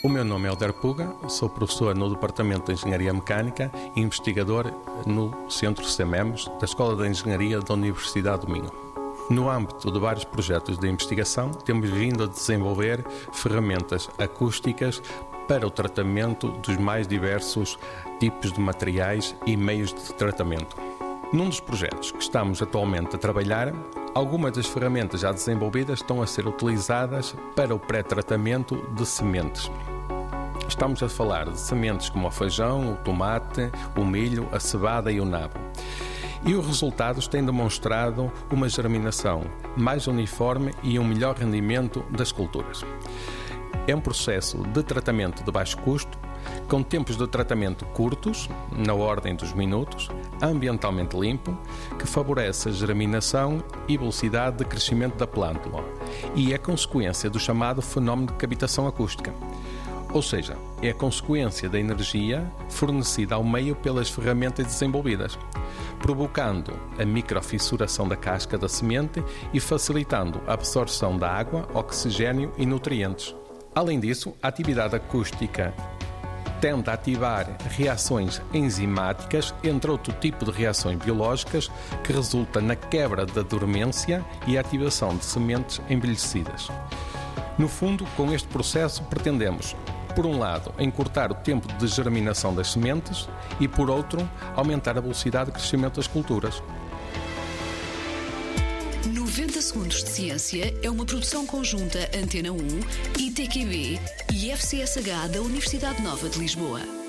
O meu nome é Alder Puga, sou professor no Departamento de Engenharia Mecânica e investigador no Centro CEMEMS da Escola de Engenharia da Universidade do Minho. No âmbito de vários projetos de investigação, temos vindo a desenvolver ferramentas acústicas para o tratamento dos mais diversos tipos de materiais e meios de tratamento. Num dos projetos que estamos atualmente a trabalhar, algumas das ferramentas já desenvolvidas estão a ser utilizadas para o pré-tratamento de sementes. Estamos a falar de sementes como o feijão, o tomate, o milho, a cevada e o nabo. E os resultados têm demonstrado uma germinação mais uniforme e um melhor rendimento das culturas. É um processo de tratamento de baixo custo, com tempos de tratamento curtos, na ordem dos minutos, ambientalmente limpo, que favorece a germinação e velocidade de crescimento da plântula e é consequência do chamado fenómeno de cavitação acústica. Ou seja, é consequência da energia fornecida ao meio pelas ferramentas desenvolvidas, provocando a microfissuração da casca da semente e facilitando a absorção da água, oxigênio e nutrientes. Além disso, a atividade acústica tende a ativar reações enzimáticas, entre outro tipo de reações biológicas, que resulta na quebra da dormência e ativação de sementes envelhecidas. No fundo, com este processo, pretendemos, por um lado, encurtar o tempo de germinação das sementes e, por outro, aumentar a velocidade de crescimento das culturas. 90 Segundos de Ciência é uma produção conjunta Antena 1, ITQB e FCSH da Universidade Nova de Lisboa.